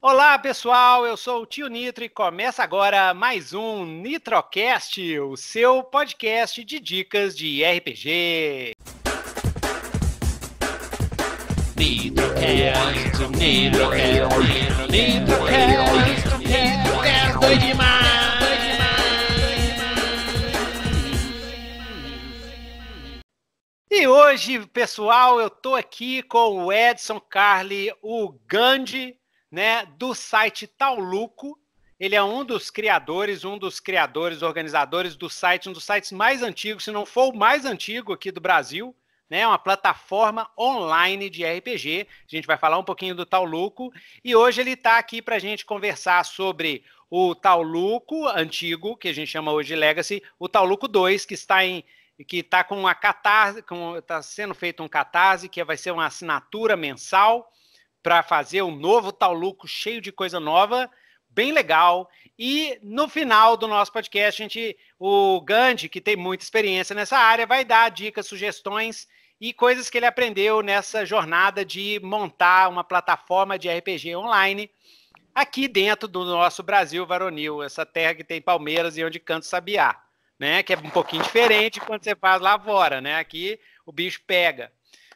Olá pessoal, eu sou o Tio Nitro e começa agora mais um Nitrocast, o seu podcast de dicas de RPG. Nitrocast, Nitrocast, Nitrocast, Nitrocast, E hoje, pessoal, eu tô aqui com o Edson Carli, o Gandhi né, do site Tauluco. Ele é um dos criadores, um dos criadores, organizadores do site, um dos sites mais antigos, se não for o mais antigo aqui do Brasil, né? Uma plataforma online de RPG. A gente vai falar um pouquinho do Tauluco e hoje ele está aqui para a gente conversar sobre o Tauluco antigo, que a gente chama hoje Legacy, o Tauluco 2, que está em que está com a catarse, está sendo feito um catarse, que vai ser uma assinatura mensal para fazer um novo Tauluco cheio de coisa nova, bem legal. E no final do nosso podcast, a gente, o Gandhi, que tem muita experiência nessa área, vai dar dicas, sugestões e coisas que ele aprendeu nessa jornada de montar uma plataforma de RPG online aqui dentro do nosso Brasil varonil, essa terra que tem palmeiras e onde canta sabiá, né? Que é um pouquinho diferente quando você faz lá fora, né? Aqui o bicho pega,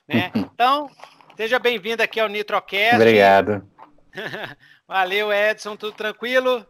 né? Então, Seja bem-vindo aqui ao Nitrocast. Obrigado. Valeu, Edson. Tudo tranquilo?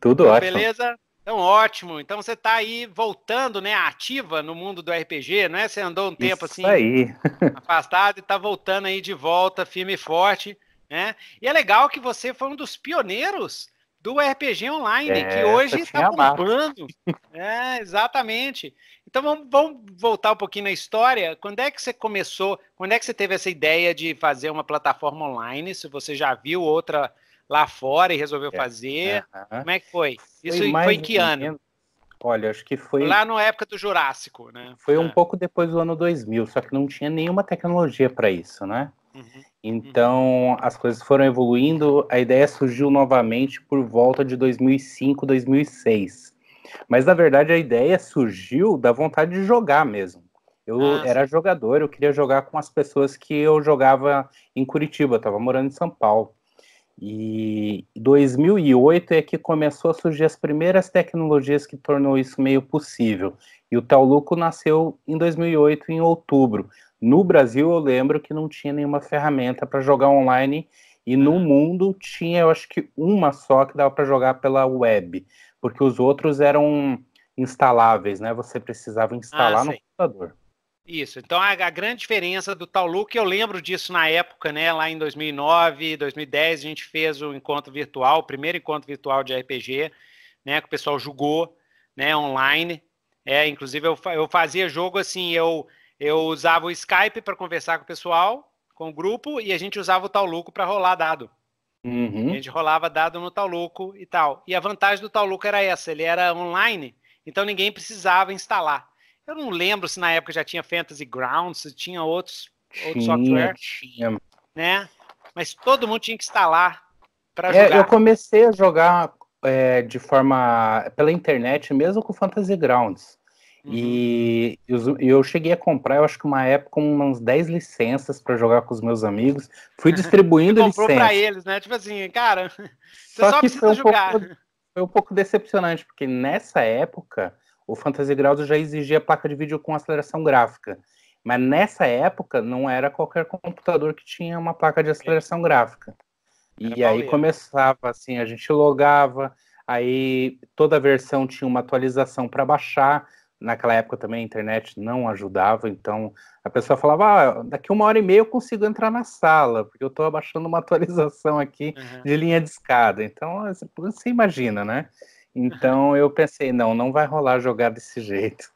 Tudo ótimo. Beleza? Então, ótimo. Então, você está aí voltando, né, ativa no mundo do RPG, não é? Você andou um tempo Isso assim aí. afastado e está voltando aí de volta, firme e forte, né? E é legal que você foi um dos pioneiros do RPG Online, é, que hoje está bombando. é, exatamente. Então vamos, vamos, voltar um pouquinho na história. Quando é que você começou? Quando é que você teve essa ideia de fazer uma plataforma online? Se você já viu outra lá fora e resolveu é, fazer, uh -huh. como é que foi? Isso foi, foi em que ano? Olha, acho que foi. Lá na época do Jurássico, né? Foi um é. pouco depois do ano 2000, só que não tinha nenhuma tecnologia para isso, né? Uhum. Então as coisas foram evoluindo. A ideia surgiu novamente por volta de 2005, 2006. Mas na verdade a ideia surgiu da vontade de jogar mesmo. Eu ah, era jogador, eu queria jogar com as pessoas que eu jogava em Curitiba, estava morando em São Paulo. E 2008 é que começou a surgir as primeiras tecnologias que tornou isso meio possível. E o Tauluco nasceu em 2008, em outubro. No Brasil, eu lembro que não tinha nenhuma ferramenta para jogar online e no mundo tinha, eu acho que uma só que dava para jogar pela web, porque os outros eram instaláveis, né? Você precisava instalar ah, no computador. Isso. Então a, a, grande diferença do Tauluco, eu lembro disso na época, né? Lá em 2009, 2010, a gente fez o encontro virtual, o primeiro encontro virtual de RPG, né? Que o pessoal jogou, né? Online. É, inclusive eu, eu fazia jogo assim, eu eu usava o Skype para conversar com o pessoal, com o grupo, e a gente usava o Tauluco para rolar dado. Uhum. A gente rolava dado no Tauluco e tal. E a vantagem do Tauluco era essa, ele era online, então ninguém precisava instalar. Eu não lembro se na época já tinha Fantasy Grounds, se tinha outros, tinha, software. Tinha. Né? Mas todo mundo tinha que instalar para é, jogar. Eu comecei a jogar é, de forma pela internet mesmo com Fantasy Grounds. Uhum. E eu, cheguei a comprar, eu acho que uma época, umas 10 licenças para jogar com os meus amigos. Fui distribuindo licenças. comprou para eles, né? Tipo assim, cara, você só, só precisa um jogar. Pouco, foi um pouco decepcionante, porque nessa época o Fantasy Grounds já exigia placa de vídeo com aceleração gráfica. Mas nessa época não era qualquer computador que tinha uma placa de aceleração gráfica. E aí começava assim, a gente logava, aí toda versão tinha uma atualização para baixar naquela época também a internet não ajudava, então a pessoa falava, ah, daqui uma hora e meia eu consigo entrar na sala, porque eu estou abaixando uma atualização aqui uhum. de linha de escada. Então, você imagina, né? Então eu pensei, não, não vai rolar jogar desse jeito.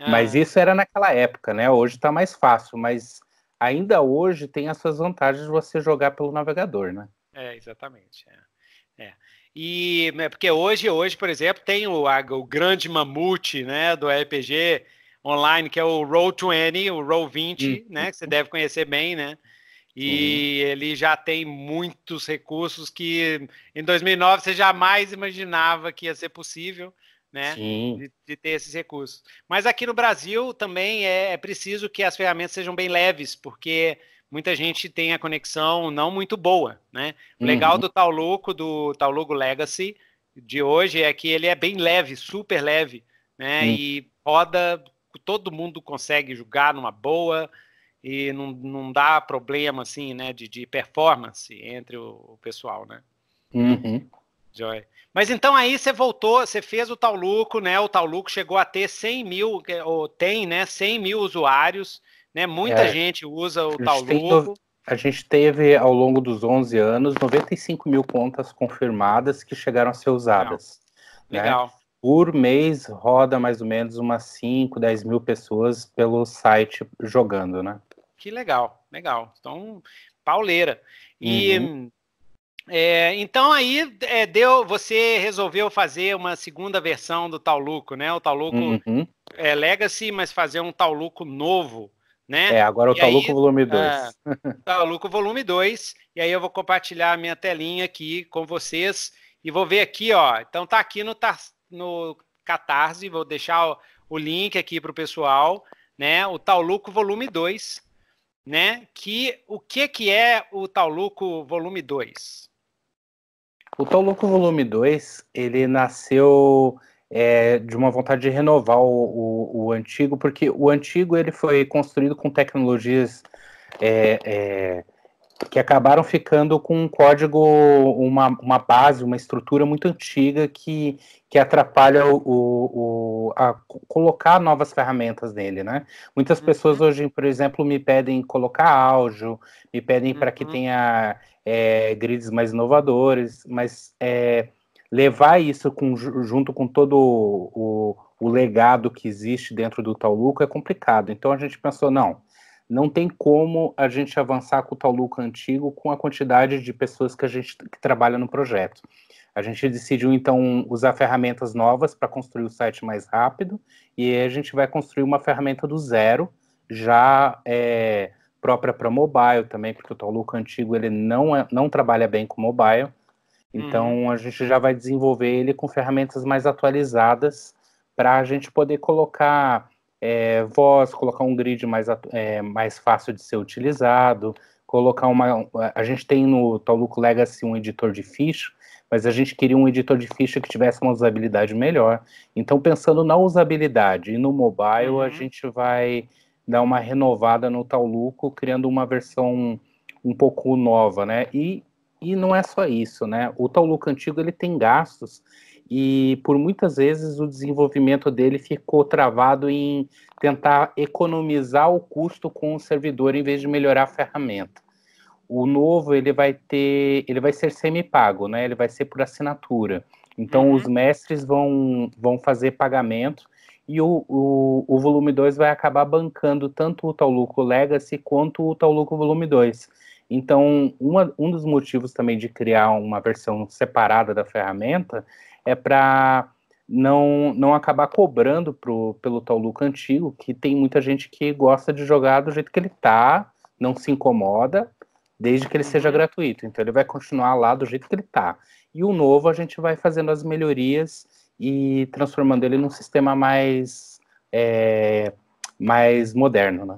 Uhum. Mas isso era naquela época, né? Hoje está mais fácil, mas ainda hoje tem as suas vantagens de você jogar pelo navegador, né? É, exatamente. É. é. E né, porque hoje, hoje, por exemplo, tem o, a, o grande mamute né, do RPG online, que é o Roll20, o Roll20, né? Que você deve conhecer bem, né? E uhum. ele já tem muitos recursos que em 2009 você jamais imaginava que ia ser possível, né? De, de, ter esses recursos. Mas aqui no Brasil também é, é, preciso que as ferramentas sejam bem leves, porque muita gente tem a conexão não muito boa, né? O legal uhum. do Tauluco, do Tauluco Legacy de hoje é que ele é bem leve, super leve, né? Uhum. E roda, todo mundo consegue jogar numa boa e não, não dá problema assim, né? De, de performance entre o, o pessoal, né? Uhum. Joy. Mas então aí você voltou, você fez o Tauluco, né? O Tauluco chegou a ter 100 mil, ou tem, né? 100 mil usuários. Né? Muita é, gente usa o tal logo. A gente teve, ao longo dos 11 anos, 95 mil contas confirmadas que chegaram a ser usadas. Legal. Né? Legal. Por mês, roda mais ou menos umas 5, 10 mil pessoas pelo site jogando, né? Que legal, legal. Então, pauleira. E uhum. é, então aí é, deu, você resolveu fazer uma segunda versão do Tauluco, né? O Tauluco uhum. é Legacy, mas fazer um Tauluco novo né? É, agora o Taluco aí, Volume 2. É, Taluco Volume 2. E aí eu vou compartilhar a minha telinha aqui com vocês. E vou ver aqui, ó. Então tá aqui no, no Catarse, vou deixar o, o link aqui para o pessoal, né? O Tauluco Volume 2, né? Que, o que, que é o Tauluco Volume 2? O Tauluco Volume 2, ele nasceu é, de uma vontade de renovar o, o, o, antigo, porque o antigo ele foi construído com tecnologias é, é, que acabaram ficando com um código, uma, uma base, uma estrutura muito antiga que, que atrapalha o, o, a colocar novas ferramentas nele, né? Muitas uhum. pessoas hoje, por exemplo, me pedem colocar áudio, me pedem uhum. para que tenha é, grids mais inovadores, mas é, levar isso com, junto com todo o, o, legado que existe dentro do Tauluco é complicado. Então a gente pensou, não, não tem como a gente avançar com o Tauluco antigo com a quantidade de pessoas que a gente que trabalha no projeto. A gente decidiu então usar ferramentas novas para construir o site mais rápido e a gente vai construir uma ferramenta do zero, já é, própria para mobile também, porque o Tauluco antigo ele não, é, não trabalha bem com mobile. Então uhum. a gente já vai desenvolver ele com ferramentas mais atualizadas para a gente poder colocar é, voz, colocar um grid mais, é, mais fácil de ser utilizado, colocar uma. A gente tem no Tauluco Legacy um editor de ficha, mas a gente queria um editor de ficha que tivesse uma usabilidade melhor. Então, pensando na usabilidade e no mobile, uhum. a gente vai dar uma renovada no Tauluco, criando uma versão um pouco nova, né? E e não é só isso, né? O Tauluco antigo ele tem gastos e por muitas vezes o desenvolvimento dele ficou travado em tentar economizar o custo com o servidor em vez de melhorar a ferramenta. O novo ele vai ter, ele vai ser semi-pago, né? Ele vai ser por assinatura. Então uhum. os mestres vão, vão fazer pagamento e o, o, o volume 2 vai acabar bancando tanto o Tauluco Legacy quanto o Tauluco volume 2. Então, uma, um dos motivos também de criar uma versão separada da ferramenta é para não, não acabar cobrando pro, pelo Tauluca antigo, que tem muita gente que gosta de jogar do jeito que ele tá, não se incomoda, desde que ele seja uhum. gratuito. Então ele vai continuar lá do jeito que ele tá. E o novo a gente vai fazendo as melhorias e transformando ele num sistema mais, é, mais moderno, né?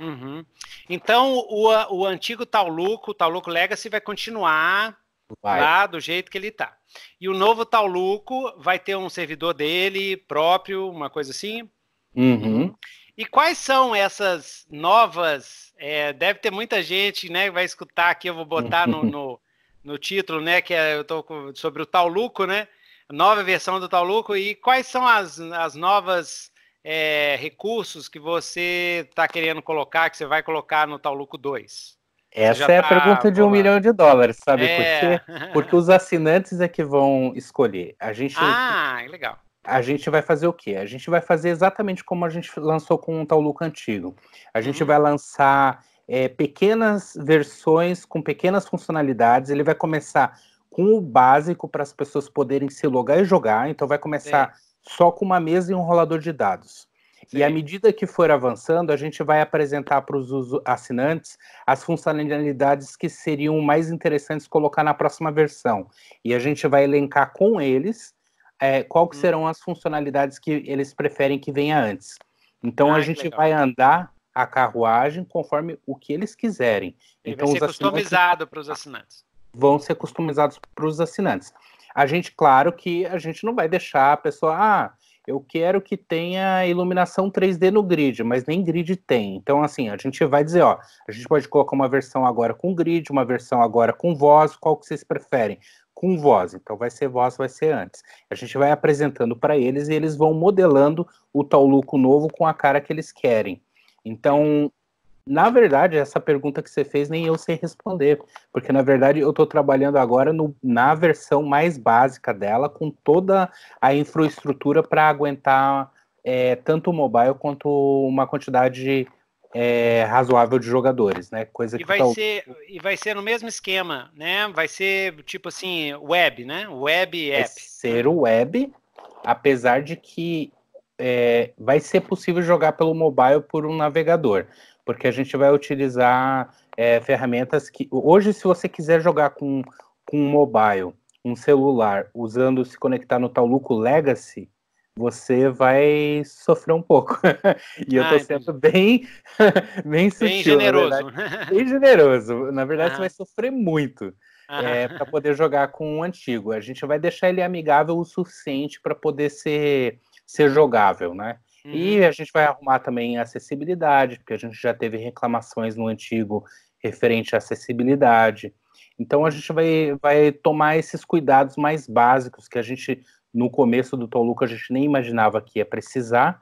Uhum. Então, o, o antigo Tauluco, o Tauluco Legacy, vai continuar vai. lá do jeito que ele está. E o novo Tauluco vai ter um servidor dele próprio, uma coisa assim? Uhum. E quais são essas novas? É, deve ter muita gente, né, que vai escutar aqui. Eu vou botar no, no, no título, né, que é, eu tô sobre o Tauluco, né? Nova versão do Tauluco. E quais são as, as novas é, recursos que você está querendo colocar, que você vai colocar no Tauluco 2? Essa é tá, a pergunta de um milhão de dólares, sabe é... por quê? Porque os assinantes é que vão escolher. A gente, ah, legal. A gente vai fazer o quê? A gente vai fazer exatamente como a gente lançou com o Tauluco antigo. A gente uhum. vai lançar é, pequenas versões com pequenas funcionalidades. Ele vai começar com o básico para as pessoas poderem se logar e jogar. Então vai começar só com uma mesa e um rolador de dados. Sim. E à medida que for avançando, a gente vai apresentar para os assinantes as funcionalidades que seriam mais interessantes colocar na próxima versão. E a gente vai elencar com eles é, qual que hum. serão as funcionalidades que eles preferem que venha antes. Então ah, a gente vai andar a carruagem conforme o que eles quiserem. Então vai ser customizado para os assinantes. Vão ser customizados para os assinantes. A gente, claro que a gente não vai deixar a pessoa, ah, eu quero que tenha iluminação 3D no grid, mas nem grid tem. Então, assim, a gente vai dizer, ó, a gente pode colocar uma versão agora com grid, uma versão agora com voz, qual que vocês preferem? Com voz, então vai ser voz, vai ser antes. A gente vai apresentando para eles e eles vão modelando o Tauluco novo com a cara que eles querem. Então, na verdade, essa pergunta que você fez nem eu sei responder, porque na verdade eu estou trabalhando agora no, na versão mais básica dela, com toda a infraestrutura para aguentar é, tanto o mobile quanto uma quantidade é, razoável de jogadores, né? Coisa e vai tá... ser e vai ser no mesmo esquema, né? Vai ser tipo assim web, né? Web app. Vai ser o web, apesar de que é, vai ser possível jogar pelo mobile por um navegador, porque a gente vai utilizar é, ferramentas que. Hoje, se você quiser jogar com, com um mobile, um celular, usando se conectar no Tauluco Legacy, você vai sofrer um pouco. e eu estou sendo bem, bem sutil. Bem generoso. bem generoso. Na verdade, ah. você vai sofrer muito. É, para poder jogar com o antigo. A gente vai deixar ele amigável o suficiente para poder ser ser jogável, né? Uhum. E a gente vai arrumar também a acessibilidade, porque a gente já teve reclamações no antigo referente à acessibilidade. Então a gente vai, vai tomar esses cuidados mais básicos que a gente, no começo do Toluca, a gente nem imaginava que ia precisar,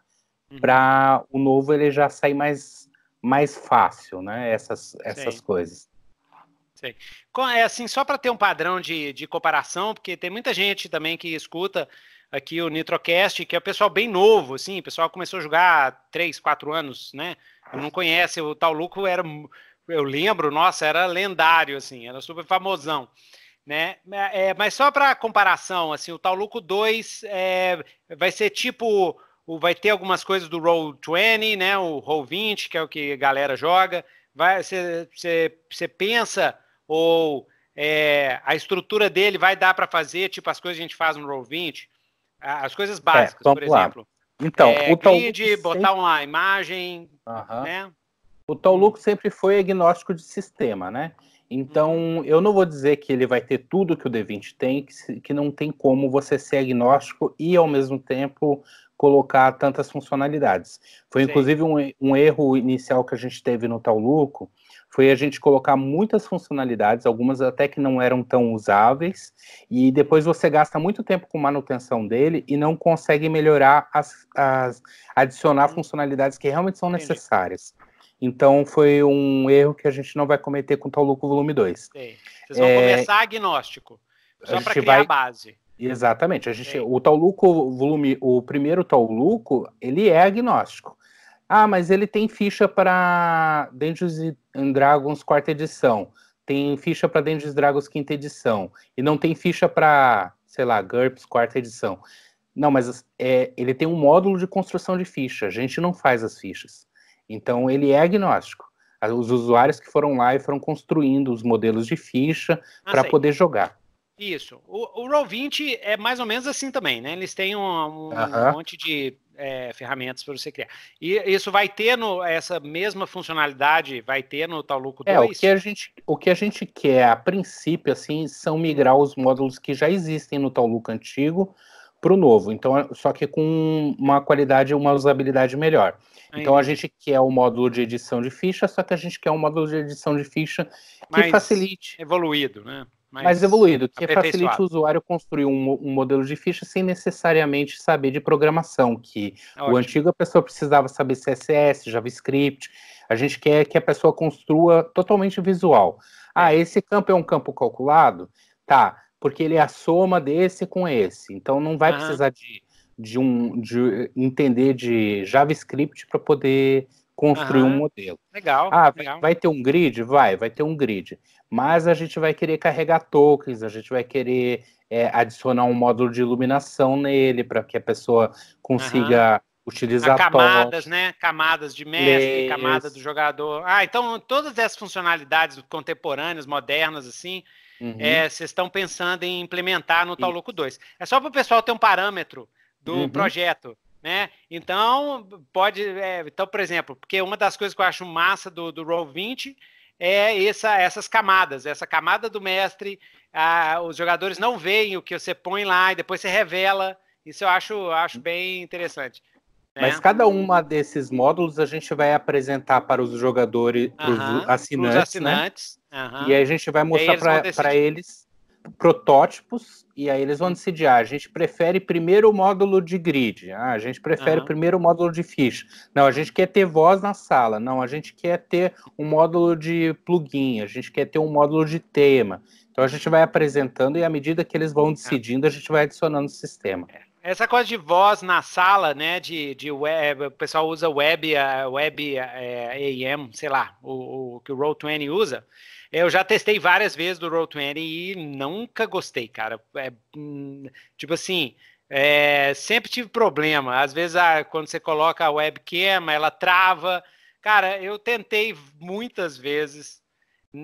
uhum. para o novo ele já sair mais, mais fácil, né? Essas, essas coisas. Sei. É assim, só para ter um padrão de, de comparação, porque tem muita gente também que escuta aqui o Nitrocast, que é o pessoal bem novo, assim, o pessoal começou a jogar há 3, 4 anos, né? Não conhece, o tal Luco era, eu lembro, nossa, era lendário, assim, era super famosão. Né? É, mas só para comparação, assim, o tal Luco 2 é, vai ser tipo, vai ter algumas coisas do Roll 20, né? O Roll 20, que é o que a galera joga. Vai, você pensa ou é, a estrutura dele vai dar para fazer tipo as coisas que a gente faz no Roll 20? As coisas básicas, é, por exemplo. Então, é, o grid, sempre... botar uma imagem, uhum. né? O Tauluco sempre foi agnóstico de sistema, né? Então, uhum. eu não vou dizer que ele vai ter tudo que o D20 tem, que, que não tem como você ser agnóstico e, ao mesmo tempo, colocar tantas funcionalidades. Foi, Sim. inclusive, um, um, erro inicial que a gente teve no Tauluco, foi a gente colocar muitas funcionalidades, algumas até que não eram tão usáveis, e depois você gasta muito tempo com manutenção dele e não consegue melhorar as, as adicionar funcionalidades que realmente são necessárias. Então foi um erro que a gente não vai cometer com o Tauluco Volume 2. Vocês vão é, começar agnóstico, só para criar vai... a base. Exatamente. A gente, o Tauluco volume, o primeiro Tauluco, ele é agnóstico. Ah, mas ele tem ficha para Dungeons and Dragons quarta edição, tem ficha para Dungeons Dragons quinta edição, e não tem ficha para, sei lá, GURPS quarta edição. Não, mas é, ele tem um módulo de construção de ficha, a gente não faz as fichas. Então ele é agnóstico. Os usuários que foram lá e foram construindo os modelos de ficha ah, para poder jogar. Isso. O, o Roll20 é mais ou menos assim também, né? Eles têm um, um, uh -huh. um monte de é, ferramentas para você criar. E isso vai ter no, essa mesma funcionalidade, vai ter no Tauluco 2? É, o que a gente, o que a gente quer, a princípio, assim, são migrar os módulos que já existem no Tauluco antigo para o novo. Então, só que com uma qualidade, uma usabilidade melhor. Então, a gente quer o módulo de edição de ficha, só que a gente quer um módulo de edição de ficha que Mais facilite. Evoluído, né? Mais, mais evoluído, que facilite o usuário construir um, um, modelo de ficha sem necessariamente saber de programação, que Ótimo. o antigo a pessoa precisava saber CSS, JavaScript. A gente quer que a pessoa construa totalmente visual. Ah, é. esse campo é um campo calculado? Tá, porque ele é a soma desse com esse. Então não vai precisar de, de um de entender de JavaScript para poder construir um modelo. Legal. Ah, legal. vai ter um grid? Vai, vai ter um grid mas a gente vai querer carregar tokens, a gente vai querer é, adicionar um módulo de iluminação nele para que a pessoa consiga uhum. utilizar camadas, né? Camadas de mestre, camada do jogador. Ah, então todas essas funcionalidades contemporâneas, modernas, assim, uhum. é, vocês estão pensando em implementar no Tauluco 2. É só para o pessoal ter um parâmetro do uhum. projeto. Né? Então, pode. É, então, por exemplo, porque uma das coisas que eu acho massa do, do Roll20 é essa, essas camadas, essa camada do mestre, ah, os jogadores não veem o que você põe lá e depois você revela. Isso eu acho, acho bem interessante. Né? Mas cada uma desses módulos a gente vai apresentar para os jogadores, para os assinantes, assinantes né? e aí a gente vai mostrar para eles protótipos e aí eles vão decidir, ah, a gente prefere primeiro o módulo de grid, ah, a gente prefere uhum. primeiro o módulo de ficha. Não, a gente quer ter voz na sala. Não, a gente quer ter um módulo de plugin, a gente quer ter um módulo de tema. Então a gente vai apresentando e à medida que eles vão decidindo, a gente vai adicionando o sistema. É. Essa coisa de voz na sala, né? De, de web, o pessoal usa web, web é, AM, sei lá, o, o que o Roll20 usa. Eu já testei várias vezes do Roll20 e nunca gostei, cara. É, tipo assim, é, sempre tive problema. Às vezes, ah, quando você coloca a webcam, ela trava. Cara, eu tentei muitas vezes.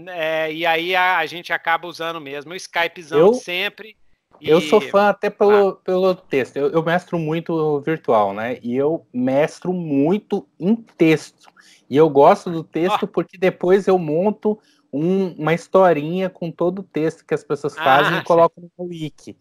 É, e aí a, a, gente acaba usando mesmo o Skypezão eu, sempre. Eu sou fã até pelo, ah. pelo texto. Eu, eu mestro muito virtual, né? E eu mestro muito em texto. E eu gosto do texto oh. porque depois eu monto um, uma historinha com todo o texto que as pessoas fazem ah, e colocam no wiki.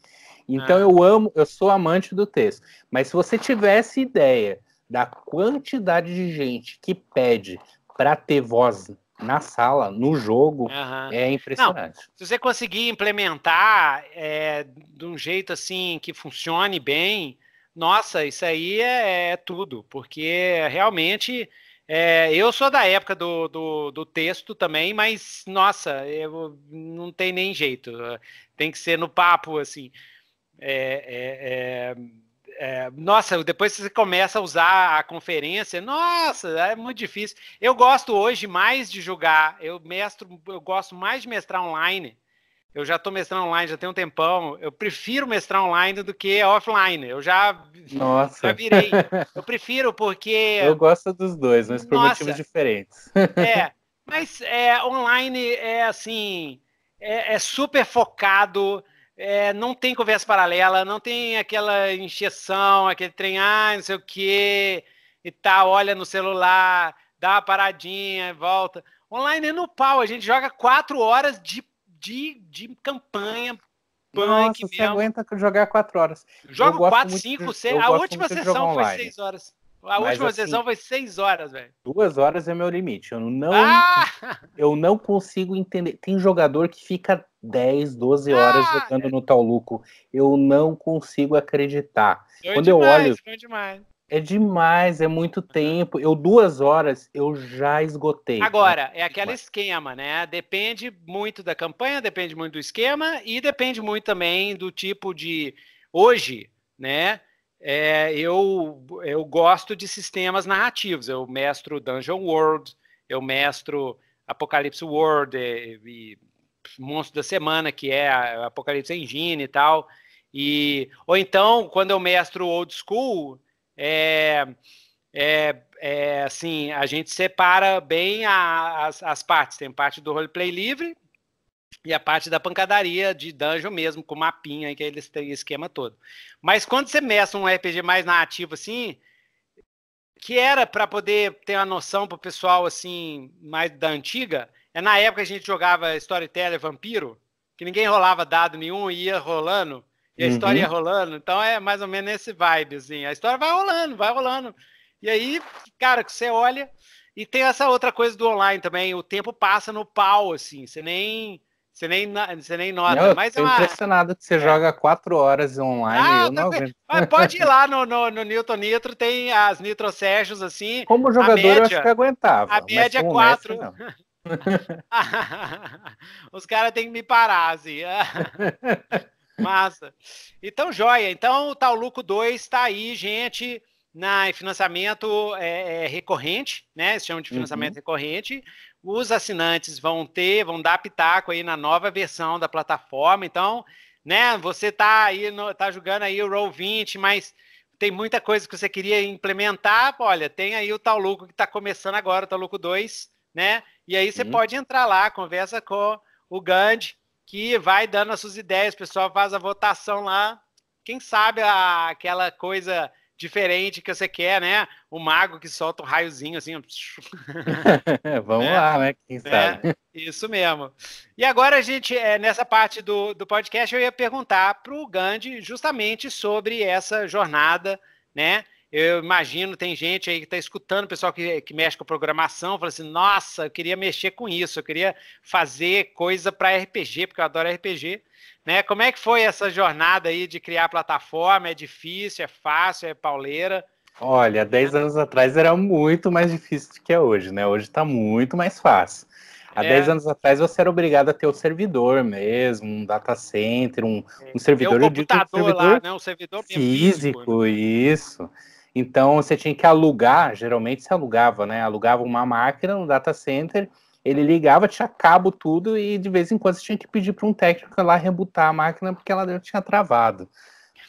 Então ah. eu amo, eu sou amante do texto. Mas se você tivesse ideia da quantidade de gente que pede para ter voz na sala, no jogo, uhum. é impressionante. Não, se você conseguir implementar é, de um jeito assim que funcione bem, nossa, isso aí é, é tudo, porque realmente é, eu sou da época do, do, do, texto também, mas nossa, eu, não tem nem jeito, tem que ser no papo assim. É, é, é é, nossa, depois você começa a usar a conferência, nossa, é muito difícil. Eu gosto hoje mais de jogar, eu mestro, eu gosto mais de mestrar online. Eu já estou mestrando online já tem um tempão. Eu prefiro mestrar online do que offline. Eu já, nossa. já virei. Eu prefiro porque. Eu gosto dos dois, mas por nossa, motivos diferentes. É, mas é, online é assim, é, é super focado é, não tem conversa paralela, não tem aquela injeção, aquele trem, ah, não sei o quê, e tal, olha no celular, dá uma paradinha, volta. Online é no pau, a gente joga quatro horas de, de, de campanha. Nossa, você aguenta jogar quatro horas. Jogo quatro, cinco, seis. A última sessão foi seis horas. A Mas, última assim, sessão foi seis horas, velho. Duas horas é meu limite. Eu não, ah! eu não consigo entender. Tem jogador que fica 10, 12 horas ah! jogando no Tauluco. Eu não consigo acreditar. Quando demais, eu olho. É demais, é muito tempo. Eu duas horas eu já esgotei. Agora, é aquele esquema, né? Depende muito da campanha, depende muito do esquema e depende muito também do tipo de. Hoje, né? é, eu, eu gosto de sistemas narrativos. Eu mestro Dungeon World, eu mestro Apocalipse World e, e Monstro da Semana, que é Apocalipse Engine e tal. E, ou então, quando eu mestro Old School, é, é, é assim, a gente separa bem a, as, as partes. Tem parte do roleplay livre, e a parte da pancadaria de dungeon mesmo, com mapinha, que eles têm esquema todo. Mas quando você mestra um RPG mais nativo assim, que era para poder ter uma noção para o pessoal assim, mais da antiga, é na época que a gente jogava Storyteller Vampiro, que ninguém rolava dado nenhum e ia rolando, e a uhum. história ia rolando. Então é mais ou menos esse vibe, assim. A história vai rolando, vai rolando. E aí, cara, que você olha. E tem essa outra coisa do online também, o tempo passa no pau, assim. Você nem você nem, você nem nota. Não, mas é uma... impressionado que você é. joga quatro horas online. Ah, eu não mas pode ir lá no, no, no Newton Nitro, tem as Nitro Sessions assim. Como jogador, média, eu acho que aguentava. A média é quatro. Os caras têm que me parar, assim. Massa. Então, joia. Então, o Tauluco 2 está aí, gente, na financiamento é, é, recorrente, né? Se chama de financiamento uhum. recorrente os assinantes vão ter, vão dar pitaco aí na nova versão da plataforma. Então, né, você tá aí, no, tá jogando aí o Roll 20, mas tem muita coisa que você queria implementar. Olha, tem aí o Taluco que está começando agora, o Taluco 2, né? E aí você uhum. pode entrar lá, conversa com o Gandhi, que vai dando as suas ideias, o pessoal faz a votação lá. Quem sabe a, aquela coisa diferente que você quer, né? O mago que solta um raiozinho assim. Vamos é, lá, né? Quem sabe? É, isso mesmo. E agora a gente, é, nessa parte do, do podcast, eu ia perguntar para o Gandhi justamente sobre essa jornada, né? Eu imagino, tem gente aí que está escutando, pessoal que, que mexe com programação, fala assim: nossa, eu queria mexer com isso, eu queria fazer coisa para RPG, porque eu adoro RPG. Né? Como é que foi essa jornada aí de criar plataforma? É difícil, é fácil, é pauleira? Olha, 10 anos atrás era muito mais difícil do que é hoje, né? Hoje está muito mais fácil. Há é. 10 anos atrás você era obrigado a ter o servidor mesmo, um data center, um, é. um servidor. um computador um servidor lá, né? Um servidor físico, físico né? isso. Então você tinha que alugar, geralmente se alugava, né? Alugava uma máquina no data center ele ligava, tinha cabo tudo e de vez em quando você tinha que pedir para um técnico lá rebutar a máquina porque ela tinha travado.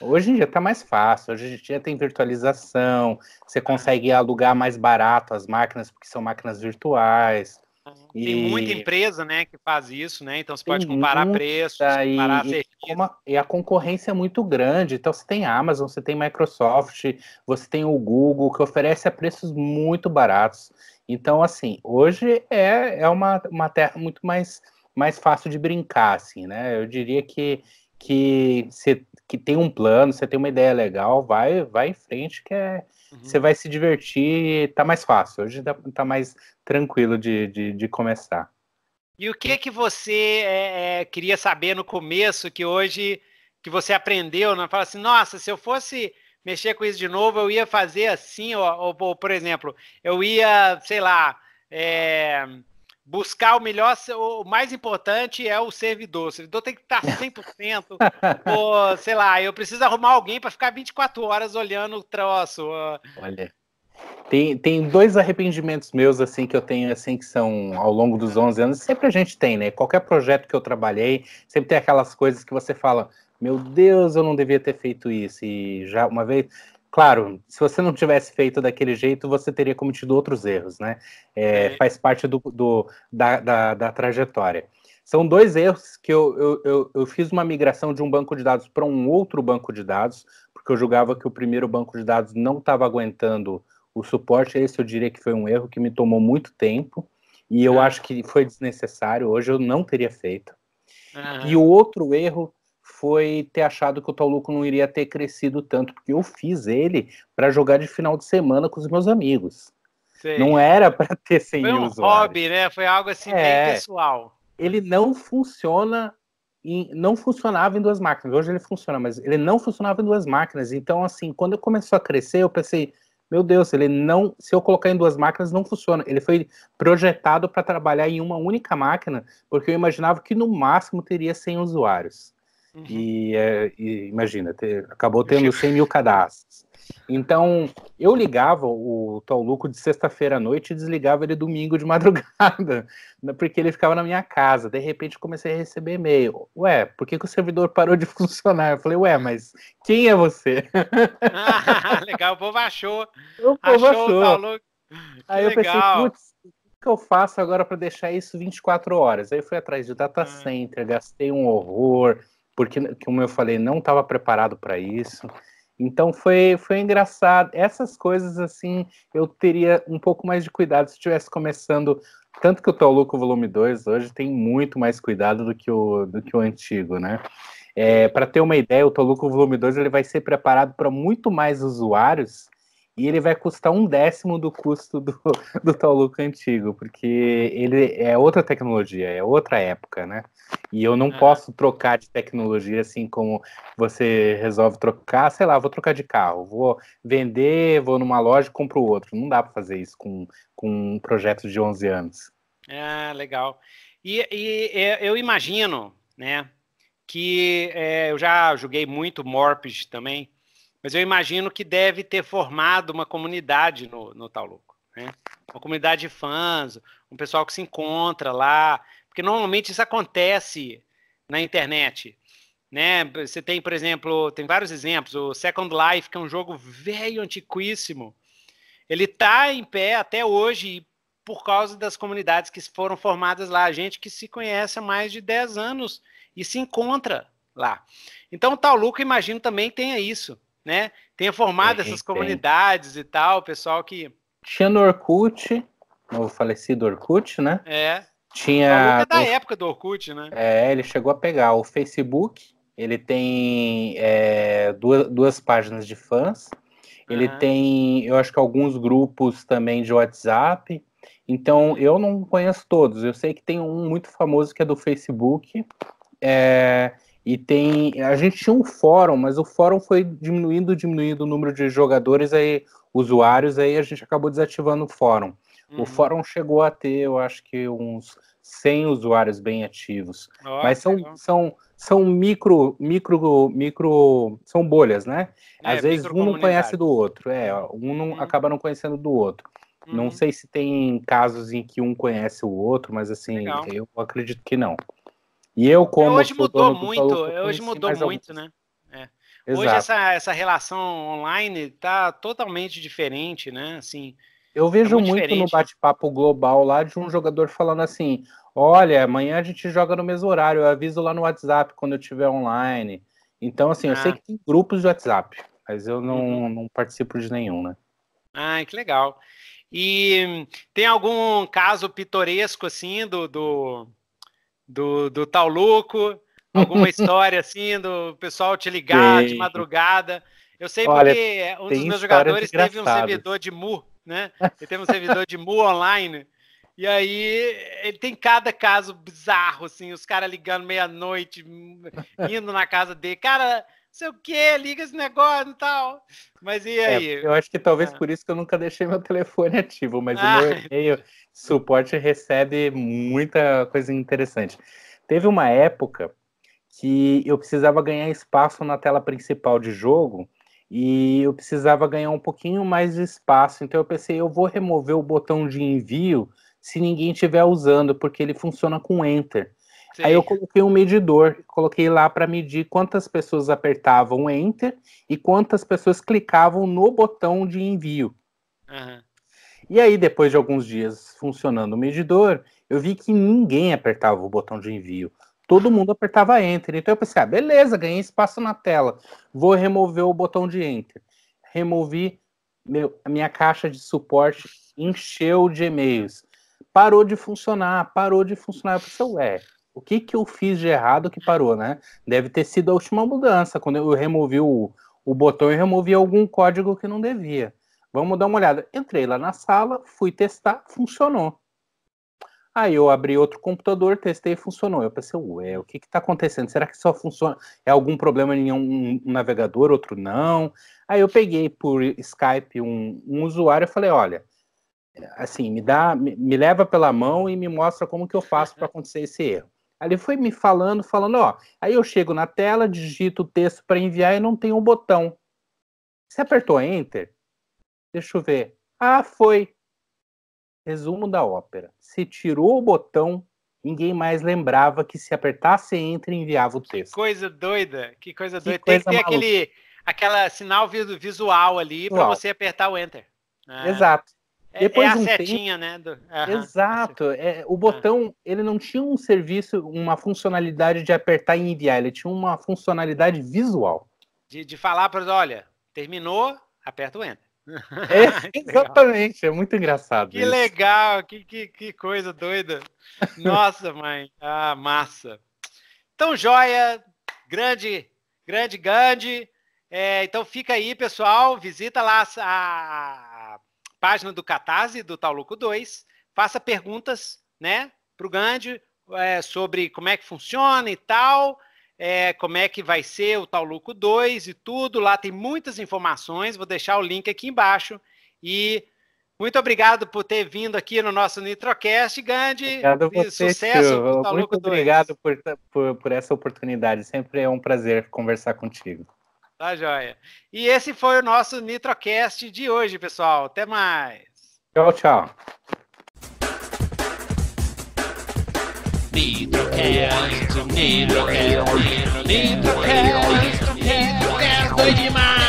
Hoje em dia está mais fácil, hoje em dia tem virtualização, você consegue alugar mais barato as máquinas porque são máquinas virtuais. Tem e... muita empresa, né, que faz isso, né? Então você pode comparar preços, comparar e, e, a, e a concorrência é muito grande. Então você tem Amazon, você tem Microsoft, você tem o Google que oferece a preços muito baratos. Então, assim, hoje é, é uma, uma terra muito mais, mais fácil de brincar, assim, né? Eu diria que, que você que tem um plano, você tem uma ideia legal, vai, vai em frente, que é, uhum. você vai se divertir, tá mais fácil. Hoje tá, tá mais tranquilo de, de, de, começar. E o que que você é, é, queria saber no começo, que hoje que você aprendeu, não né? fala assim, nossa, se eu fosse mexer com isso de novo, eu ia fazer assim, ou, ou, ou por exemplo, eu ia, sei lá, é, buscar o melhor, o mais importante é o servidor. O servidor tem que estar 100%, ou sei lá, eu preciso arrumar alguém para ficar 24 horas olhando o troço. Olha. Tem, tem dois arrependimentos meus, assim, que eu tenho, assim, que são ao longo dos 11 anos, sempre a gente tem, né? Qualquer projeto que eu trabalhei, sempre tem aquelas coisas que você fala, meu Deus, eu não devia ter feito isso. E já uma vez, claro, se você não tivesse feito daquele jeito, você teria cometido outros erros, né? É, é. Faz parte do, do da, da, da, trajetória. São dois erros que eu, eu, eu, eu fiz uma migração de um banco de dados para um outro banco de dados, porque eu julgava que o primeiro banco de dados não estava aguentando o suporte. Esse eu diria que foi um erro que me tomou muito tempo. E eu é. acho que foi desnecessário. Hoje eu não teria feito. Uhum. E o outro erro foi ter achado que o Tauluco não iria ter crescido tanto, porque eu fiz ele para jogar de final de semana com os meus amigos. Sei. Não era para ter 100 Foi um usuários. hobby, né? Foi algo assim é, bem pessoal. Ele não funciona em, não funcionava em duas máquinas. Hoje ele funciona, mas ele não funcionava em duas máquinas. Então, assim, quando começou a crescer, eu pensei, meu Deus, ele não, se eu colocar em duas máquinas, não funciona. Ele foi projetado para trabalhar em uma única máquina, porque eu imaginava que no máximo teria 100 usuários. Uhum. E, é, e, imagina, ter, acabou tendo 100 mil cadastros. Então, eu ligava o Tauluco de sexta-feira à noite e desligava ele domingo de madrugada, né, porque ele ficava na minha casa. De repente, comecei a receber e-mail. Ué, por que, que o servidor parou de funcionar? Eu falei, ué, mas quem é você? Ah, legal, o povo achou. O povo achou. achou. Aí eu pensei, putz, o que eu faço agora para deixar isso 24 horas? Aí eu fui atrás de data ah. center, gastei um horror, porque, como eu falei, não estava preparado para isso. Então foi, foi engraçado. Essas coisas, assim, eu teria um pouco mais de cuidado se estivesse começando. Tanto que o Tauluco Volume 2 hoje tem muito mais cuidado do que o, do que o antigo, né? É, para ter uma ideia, o Toluco Volume 2 ele vai ser preparado para muito mais usuários e ele vai custar um décimo do custo do, do Tauluco antigo, porque ele é outra tecnologia, é outra época, né? E eu não é. posso trocar de tecnologia assim como você resolve trocar, sei lá, vou trocar de carro, vou vender, vou numa loja e compro outro. Não dá para fazer isso com, com um projeto de 11 anos. É, legal. E, e eu imagino, né, que é, eu já joguei muito Morpg também, mas eu imagino que deve ter formado uma comunidade no, no Tauluco, né? Uma comunidade de fãs, um pessoal que se encontra lá, porque normalmente isso acontece na internet. Né? Você tem, por exemplo, tem vários exemplos. O Second Life, que é um jogo velho, antiquíssimo, ele está em pé até hoje por causa das comunidades que foram formadas lá. A gente que se conhece há mais de 10 anos e se encontra lá. Então o Tauluco, imagino, também tenha isso, né? Tenha formado tem, essas comunidades tem. e tal, o pessoal que... Tinha no Orkut, no falecido Orkut, né? É. Tinha... é da época do Orkut, né? É, ele chegou a pegar o Facebook, ele tem é, duas, duas páginas de fãs, ele uhum. tem, eu acho que alguns grupos também de WhatsApp. Então, eu não conheço todos. Eu sei que tem um muito famoso que é do Facebook. É, e tem. A gente tinha um fórum, mas o fórum foi diminuindo, diminuindo o número de jogadores, aí, usuários, aí a gente acabou desativando o fórum. Uhum. O fórum chegou a ter, eu acho que uns 100 usuários bem ativos. Oh, mas são, são, são micro, micro, micro, são bolhas, né? É, Às vezes um não conhece do outro, é, um não, uhum. acaba não conhecendo do outro. Uhum. Não sei se tem casos em que um conhece o outro, mas assim, Legal. eu acredito que não. E eu como hoje mudou muito, hoje mudou muito, né? É. Hoje essa, essa relação online tá totalmente diferente, né? Assim, eu vejo é muito, muito no bate-papo global lá de um jogador falando assim: olha, amanhã a gente joga no mesmo horário, eu aviso lá no WhatsApp quando eu estiver online. Então, assim, ah. eu sei ah. que tem grupos de WhatsApp, mas eu não, uhum. não participo de nenhum, né? Ah, que legal. E tem algum caso pitoresco, assim, do, do, do, do tal louco? Alguma história, assim, do pessoal te ligar de madrugada? Eu sei Olha, porque um dos meus jogadores teve um servidor de Mu, né? Ele teve um servidor de Mu online. E aí ele tem cada caso bizarro, assim, os caras ligando meia-noite, indo na casa dele. Cara, sei o que, liga esse negócio e tal. Mas e é, aí? É, eu acho que talvez ah. por isso que eu nunca deixei meu telefone ativo, mas ah. o meu e-mail suporte recebe muita coisa interessante. Teve uma época que eu precisava ganhar espaço na tela principal de jogo e eu precisava ganhar um pouquinho mais de espaço. Então eu pensei, eu vou remover o botão de envio se ninguém estiver usando, porque ele funciona com Enter. Sim. Aí eu coloquei um medidor, coloquei lá para medir quantas pessoas apertavam Enter e quantas pessoas clicavam no botão de envio. Uhum. E aí, depois de alguns dias funcionando o medidor, eu vi que ninguém apertava o botão de envio todo mundo apertava Enter. Então eu pensei, ah, beleza, ganhei espaço na tela. Vou remover o botão de Enter. Removi, meu, a minha caixa de suporte encheu de e-mails. Parou de funcionar, parou de funcionar. Eu pensei, ué, o que, que eu fiz de errado que parou, né? Deve ter sido a última mudança. Quando eu removi o, o botão, eu removi algum código que não devia. Vamos dar uma olhada. Entrei lá na sala, fui testar, funcionou. Aí eu abri outro computador, testei e funcionou. Eu pensei, ué, o que está acontecendo? Será que só funciona? É algum problema em um, um, navegador, outro não? Aí eu peguei por Skype um, um usuário e falei, olha, assim, me dá, me, me, leva pela mão e me mostra como que eu faço para acontecer esse erro. Ele foi me falando, falando, ó, aí eu chego na tela, digito o texto para enviar e não tem um botão. Você apertou Enter? Deixa eu ver. Ah, foi. Resumo da ópera. Se tirou o botão, ninguém mais lembrava que se apertasse Enter enviava o texto. Que coisa doida, que coisa que doida. Coisa Tem que ter aquele aquela sinal visual ali para você apertar o Enter. Ah. Exato. É, Depois é a um setinha, tempo... né? Do... Uhum. Exato. É, o botão, ele não tinha um serviço, uma funcionalidade de apertar e enviar, ele tinha uma funcionalidade visual. De, de falar para olha, terminou, aperta o Enter. É, exatamente, é muito engraçado. Que isso. legal, que, que, que coisa doida. Nossa, mãe, ah, massa. Então, joia, grande, grande Gandhi. É, então fica aí, pessoal, visita lá a, a página do Catarse, do Tauluco 2, faça perguntas, né, para o Gandhi é, sobre como é que funciona e tal é, como é que vai ser o Tauluco 2 e tudo. Lá tem muitas informações. Vou deixar o link aqui embaixo. E muito obrigado por ter vindo aqui no nosso Nitrocast, Gandhi. Obrigado e você, sucesso Muito obrigado por, por, por, essa oportunidade. Sempre é um prazer conversar contigo. Tá joia. E esse foi o nosso Nitrocast de hoje, pessoal. Até mais. Tchau, tchau. Nitrocast, Nitrocast, Nitrocast, Nitrocast, Nitrocast, demais!